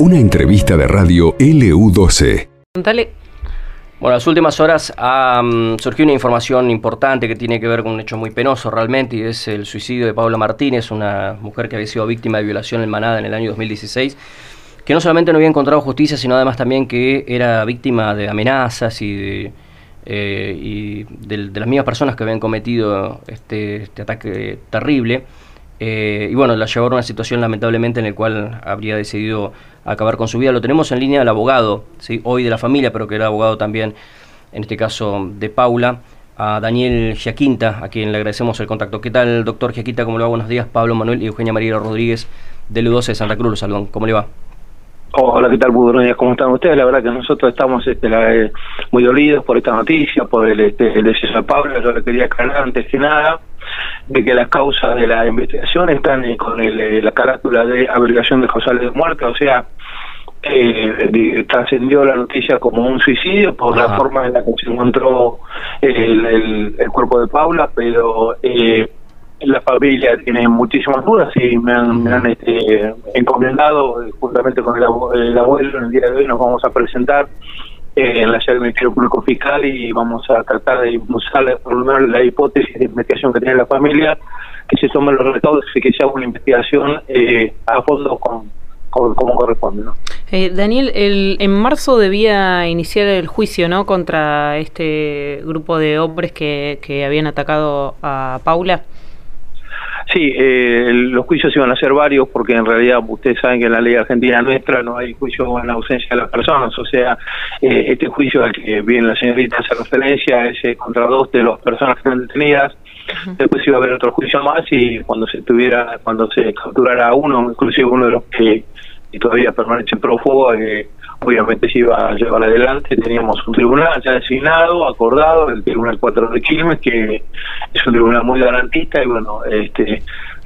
Una entrevista de radio LU12. Dale. Bueno, en las últimas horas ha mm, surgido una información importante que tiene que ver con un hecho muy penoso realmente y es el suicidio de Paula Martínez, una mujer que había sido víctima de violación en Manada en el año 2016, que no solamente no había encontrado justicia, sino además también que era víctima de amenazas y de, eh, las mismas personas que habían cometido este, este ataque terrible. Eh, y bueno, la llevaron a una situación lamentablemente en la cual habría decidido acabar con su vida. Lo tenemos en línea al abogado, ¿sí? hoy de la familia, pero que era abogado también, en este caso de Paula, a Daniel Giaquinta, a quien le agradecemos el contacto. ¿Qué tal, doctor Giaquinta? ¿Cómo le va? Buenos días. Pablo Manuel y Eugenia María Rodríguez de L12 de Santa Cruz. Salón. ¿Cómo le va? Hola, ¿qué tal? Muy buenos días. ¿Cómo están ustedes? La verdad que nosotros estamos este, eh, muy dolidos por esta noticia, por el, este, el deceso de Pablo. Yo le quería aclarar antes que nada de que las causas de la investigación están eh, con el, eh, la carátula de abrigación de causales de muerte, o sea, eh, trascendió la noticia como un suicidio por la forma en la que se encontró el, el, el cuerpo de Paula, pero eh, la familia tiene muchísimas dudas y me han, me han este, encomendado, eh, juntamente con el, el abuelo, en el día de hoy nos vamos a presentar en la sede del Ministerio Público Fiscal y vamos a tratar de impulsar por lo menos la hipótesis de investigación que tiene la familia, que se tomen los recaudos y que se haga una investigación eh, a fondo con, como corresponde. ¿no? Eh, Daniel, el, en marzo debía iniciar el juicio ¿no? contra este grupo de hombres que, que habían atacado a Paula. Sí, eh, los juicios iban a ser varios porque en realidad ustedes saben que en la ley argentina nuestra no hay juicio en la ausencia de las personas, o sea, eh, este juicio al que bien la señorita hace referencia es eh, contra dos de las personas que están detenidas, después iba a haber otro juicio más y cuando se tuviera, cuando se capturara a uno, inclusive uno de los que todavía permanece prófugo, eh, obviamente se iba a llevar adelante. Teníamos un tribunal ya designado, acordado, el Tribunal 4 de Quilmes, que es un tribunal muy garantista y bueno, este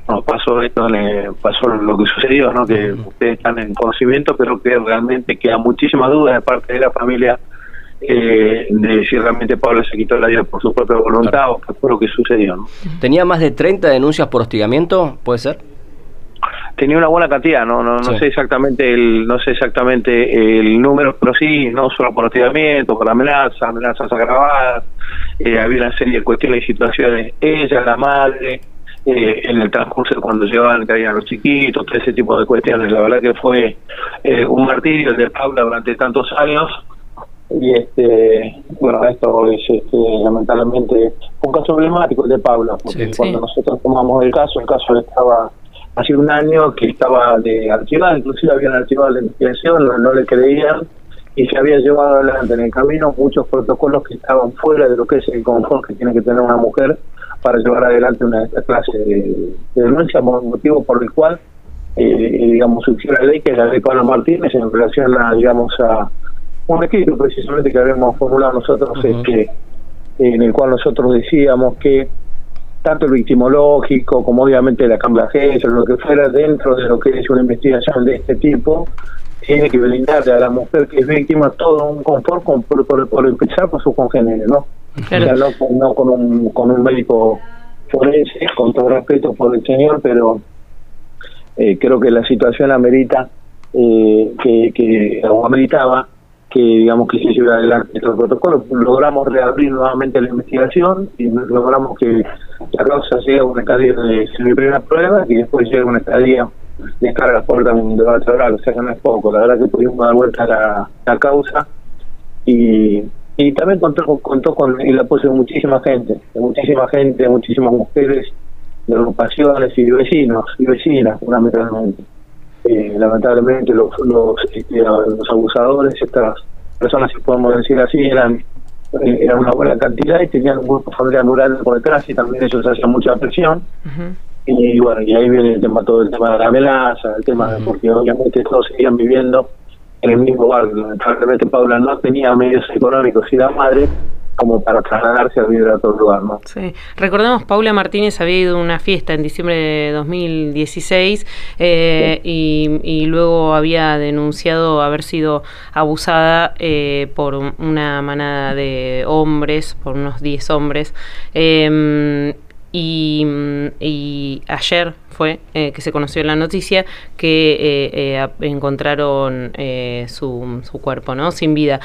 nos pasó esto, le pasó lo que sucedió, ¿no? que ustedes están en conocimiento, pero que realmente queda muchísima duda de parte de la familia eh, de si realmente Pablo se quitó la vida por su propia voluntad claro. o qué fue lo que sucedió. ¿no? ¿Tenía más de 30 denuncias por hostigamiento? ¿Puede ser? Tenía una buena cantidad no no, no sí. sé exactamente el no sé exactamente el número pero sí no solo por hostigamiento por amenazas amenazas agravadas eh, había una serie de cuestiones y situaciones ella la madre eh, en el transcurso cuando llevaban caían los chiquitos todo ese tipo de cuestiones la verdad que fue eh, un martirio el de Paula durante tantos años y este bueno esto es este, lamentablemente un caso emblemático el de Paula porque sí, cuando sí. nosotros tomamos el caso el caso estaba hace un año que estaba de archivado, inclusive habían archivado la investigación, no, no, le creían y se había llevado adelante en el camino muchos protocolos que estaban fuera de lo que es el confort que tiene que tener una mujer para llevar adelante una clase de, de denuncia, motivo por el cual, eh, digamos, surgió la ley que es la ley Pablo Martínez en relación a, digamos, a un escrito precisamente que habíamos formulado nosotros, uh -huh. este, en el cual nosotros decíamos que tanto el victimológico como obviamente la cambiagencia, lo que fuera dentro de lo que es una investigación de este tipo, tiene que brindarle a la mujer que es víctima todo un confort con, por, por, por, empezar por su congénere, ¿no? Claro. O sea, no, no con, un, con un médico forense, con todo respeto por el señor, pero eh, creo que la situación amerita eh, que, que o ameritaba que digamos que se lleve adelante estos protocolos. Logramos reabrir nuevamente la investigación y logramos que la causa llegue a una estadía de primera prueba y después llegue a una estadía de carga por un debate oral, o sea que no es poco. La verdad que pudimos dar vuelta a la, causa y, y también contó, contó con el apoyo de muchísima gente, de muchísima gente, de muchísimas mujeres, de agrupaciones y de vecinos y vecinas fundamentalmente eh, lamentablemente los, los, este, los abusadores, estas personas, si podemos decir así, eran eh, eran una buena cantidad y tenían un grupo familiar rural por detrás y también ellos hacían mucha presión. Uh -huh. Y bueno, y ahí viene el tema, todo el tema de la amenaza, el tema, uh -huh. porque obviamente todos seguían viviendo en el mismo barrio. Lamentablemente Paula no tenía medios económicos y la madre como para trasladarse a vivir a otro lugar, ¿no? Sí. Recordemos, Paula Martínez había ido a una fiesta en diciembre de 2016 eh, sí. y, luego había denunciado haber sido abusada eh, por una manada de hombres, por unos 10 hombres. Y, y, ayer fue que se conoció en la noticia que encontraron su, su, cuerpo, ¿no? Sin vida.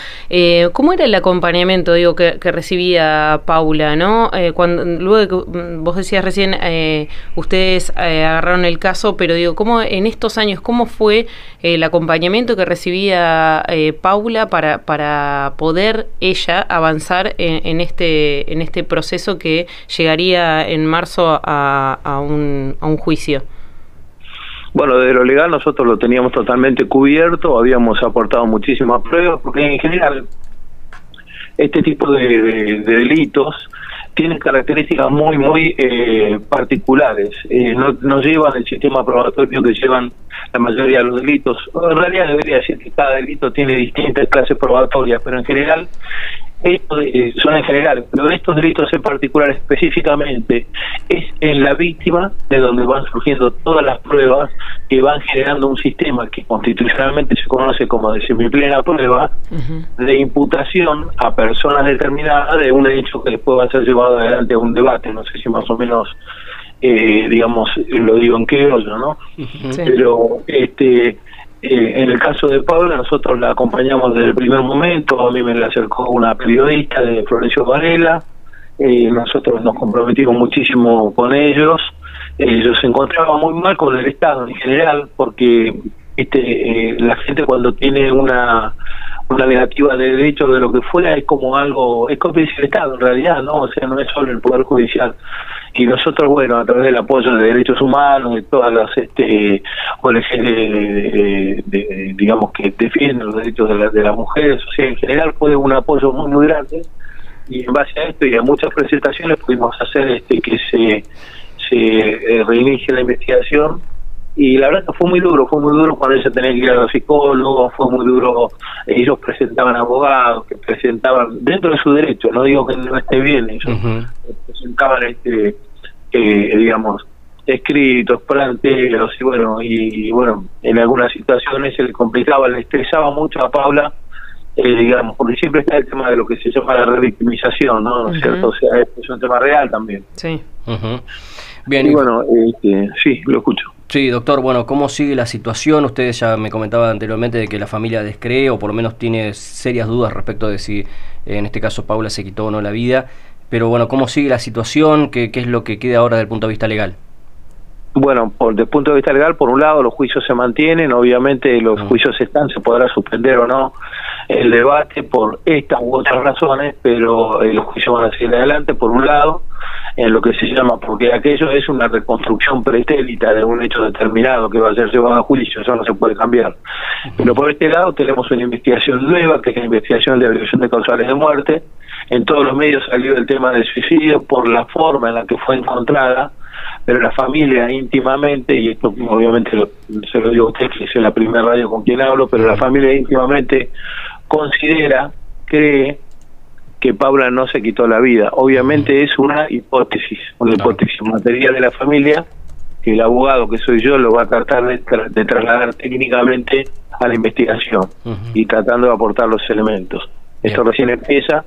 ¿Cómo era el acompañamiento, digo, que, recibía Paula, ¿no? cuando, luego mm, vos decías recién, ustedes agarraron el caso, pero digo, ¿cómo en estos años, cómo fue el acompañamiento que recibía Paula para, para poder ella avanzar en, este, en este proceso que llegaría en marzo a, un, a un juicio? Bueno, de lo legal nosotros lo teníamos totalmente cubierto, habíamos aportado muchísimas pruebas, porque en general este tipo de, delitos tienen características muy, muy eh, particulares. Eh, no, no, llevan el sistema probatorio que llevan la mayoría de los delitos. En realidad debería decir que cada delito tiene distintas clases probatorias, pero en general eh, son en general, pero estos delitos en particular específicamente es en la víctima de donde van surgiendo todas las pruebas que van generando un sistema que constitucionalmente se conoce como de semiplena prueba de imputación a personas determinadas de un hecho que después va a ser llevado adelante a un debate, no sé si más o menos eh, digamos, lo digo en criollo, ¿no? Pero este eh, en el caso de Paula, nosotros la acompañamos desde el primer momento, a mí me la acercó una periodista de Florencio Varela, eh, nosotros nos comprometimos muchísimo con ellos, ellos se encontraban muy mal con el Estado en general, porque este, la gente cuando tiene una una negativa de derecho de lo que fuera es como algo, es cómplice del Estado en realidad, ¿no? O sea, no es solo el Poder Judicial. Y nosotros, bueno, a través del apoyo de derechos humanos, de todas las este, ONG, de, digamos, que defienden los derechos de, de las mujeres, o sea, en general fue un apoyo muy, muy grande. Y en base a esto y a muchas presentaciones pudimos hacer este que se, se eh, reinicie la investigación y la verdad que fue muy duro, fue muy duro cuando ella tenía que ir a los psicólogos, fue muy duro, ellos presentaban abogados, que presentaban, dentro de su derecho, no digo que no esté bien, ellos presentaban, este eh, digamos, escritos, planteos, y bueno, y, bueno, en algunas situaciones se le complicaba, le estresaba mucho a Paula, eh, digamos, porque siempre está el tema de lo que se llama la revictimización, ¿no? ¿No es cierto? O sea, es un tema real también. Sí. Bien. Y, bueno, este, sí, lo escucho. Sí, doctor, bueno, ¿cómo sigue la situación? Usted ya me comentaba anteriormente de que la familia descree o por lo menos tiene serias dudas respecto de si en este caso Paula se quitó o no la vida. Pero bueno, ¿cómo sigue la situación? ¿Qué, qué es lo que queda ahora desde el punto de vista legal? Bueno, por, desde el punto de vista legal, por un lado, los juicios se mantienen, obviamente los juicios están, se podrá suspender o no el debate por estas u otras razones, pero eh, los juicios van a seguir adelante, por un lado en lo que se llama, porque aquello es una reconstrucción pretérita de un hecho determinado que va a ser llevado a juicio, eso no se puede cambiar. Pero por este lado tenemos una investigación nueva, que es la investigación de averiguación de causales de muerte. En todos los medios salió el tema del suicidio por la forma en la que fue encontrada, pero la familia íntimamente, y esto obviamente se lo digo a usted, que es la primera radio con quien hablo, pero la familia íntimamente considera, cree que Paula no se quitó la vida. Obviamente es una hipótesis, una hipótesis material de la familia que el abogado que soy yo lo va a tratar de, trasladar técnicamente a la investigación y tratando de aportar los elementos. Esto recién empieza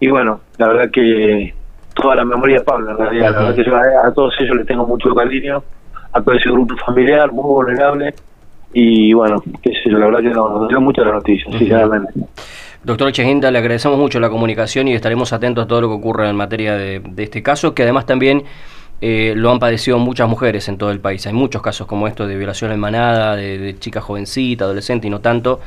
y bueno, la verdad que toda la memoria de Pablo, en realidad, la verdad que yo a, todos ellos les tengo mucho cariño, a todo ese grupo familiar muy vulnerable y bueno, qué sé yo, la verdad que nos dio mucho la noticia, sinceramente. Doctor Cheginta, le agradecemos mucho la comunicación y estaremos atentos a todo lo que ocurra en materia de, este caso, que además también eh, lo han padecido muchas mujeres en todo el país. Hay muchos casos como estos de violación en manada, de, de chica jovencita, adolescente y no tanto,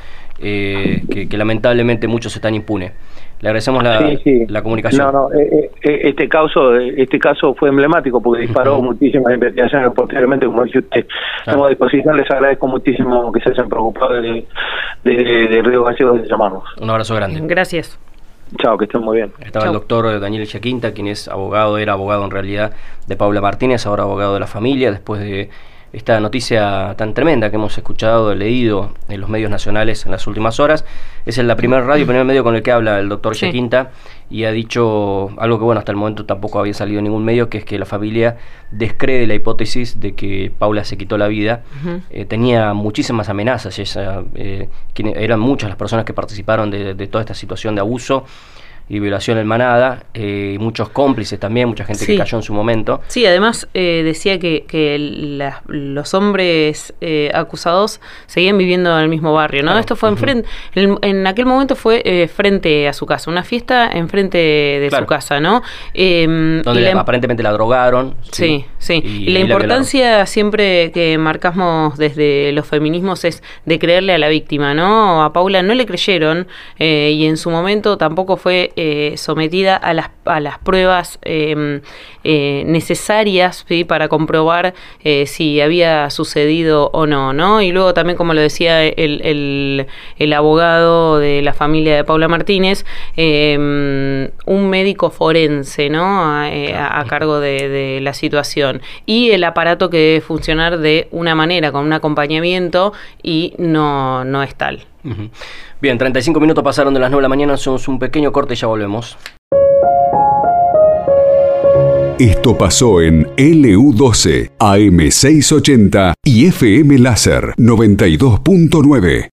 eh, que, lamentablemente muchos están impunes. Le agradecemos la, comunicación. No, no, eh, este caso este caso fue emblemático porque disparó muchísimas investigaciones posteriormente, como dice usted. Como disposición les agradezco muchísimo que se hayan preocupado de, de, Río Gallego de llamarnos. Un abrazo grande. Gracias. Chao, que estén muy bien. Estaba el doctor Daniel Chaquinta, quien es abogado, era abogado en realidad de Paula Martínez, ahora abogado de la familia, después de esta noticia tan tremenda que hemos escuchado, leído en los medios nacionales en las últimas horas. Es la primera radio, el primer medio con el que habla el doctor sí. y ha dicho algo que, bueno, hasta el momento tampoco había salido en ningún medio, que es que la familia descree la hipótesis de que Paula se quitó la vida. Eh, tenía muchísimas amenazas, eh, eran muchas las personas que participaron de, toda esta situación de abuso. Y violación en manada, eh, muchos cómplices también, mucha gente que cayó en su momento. Sí, además eh, decía que, que los hombres eh, acusados seguían viviendo en el mismo barrio, ¿no? Esto fue enfrente, en, aquel momento fue frente a su casa, una fiesta enfrente de su casa, ¿no? Em, Donde aparentemente la drogaron. Sí, sí. Y, la importancia siempre que marcamos desde los feminismos es de creerle a la víctima, ¿no? A Paula no le creyeron y en su momento tampoco fue eh, sometida a las, a las pruebas em, eh, necesarias para comprobar eh, si había sucedido o no, ¿no? Y luego también, como lo decía el, el, abogado de la familia de Paula Martínez, un médico forense, ¿no? A, cargo de, la situación. Y el aparato que debe funcionar de una manera, con un acompañamiento, y no, no es tal. Bien, 35 minutos pasaron de las 9 de la mañana, somos un pequeño corte y ya volvemos. Esto pasó en LU12, AM680 y FM Láser 92.9.